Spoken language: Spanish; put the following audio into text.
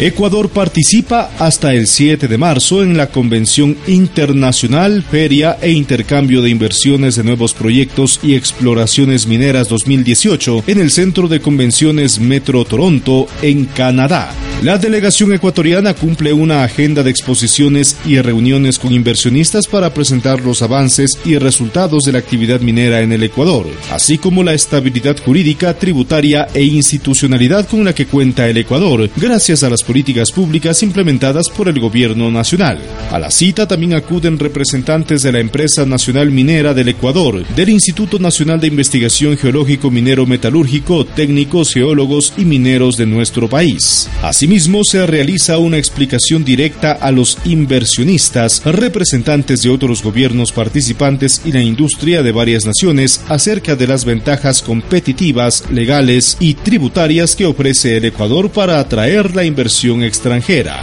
Ecuador participa hasta el 7 de marzo en la Convención Internacional Feria e Intercambio de Inversiones de Nuevos Proyectos y Exploraciones Mineras 2018 en el Centro de Convenciones Metro Toronto, en Canadá. La delegación ecuatoriana cumple una agenda de exposiciones y reuniones con inversionistas para presentar los avances y resultados de la actividad minera en el Ecuador, así como la estabilidad jurídica, tributaria e institucionalidad con la que cuenta el Ecuador, gracias a las políticas públicas implementadas por el gobierno nacional. A la cita también acuden representantes de la empresa nacional minera del Ecuador, del Instituto Nacional de Investigación Geológico Minero Metalúrgico, técnicos, geólogos y mineros de nuestro país. Asimismo, se realiza una explicación directa a los inversionistas, representantes de otros gobiernos participantes y la industria de varias naciones acerca de las ventajas competitivas, legales y tributarias que ofrece el Ecuador para atraer la inversión extranjera.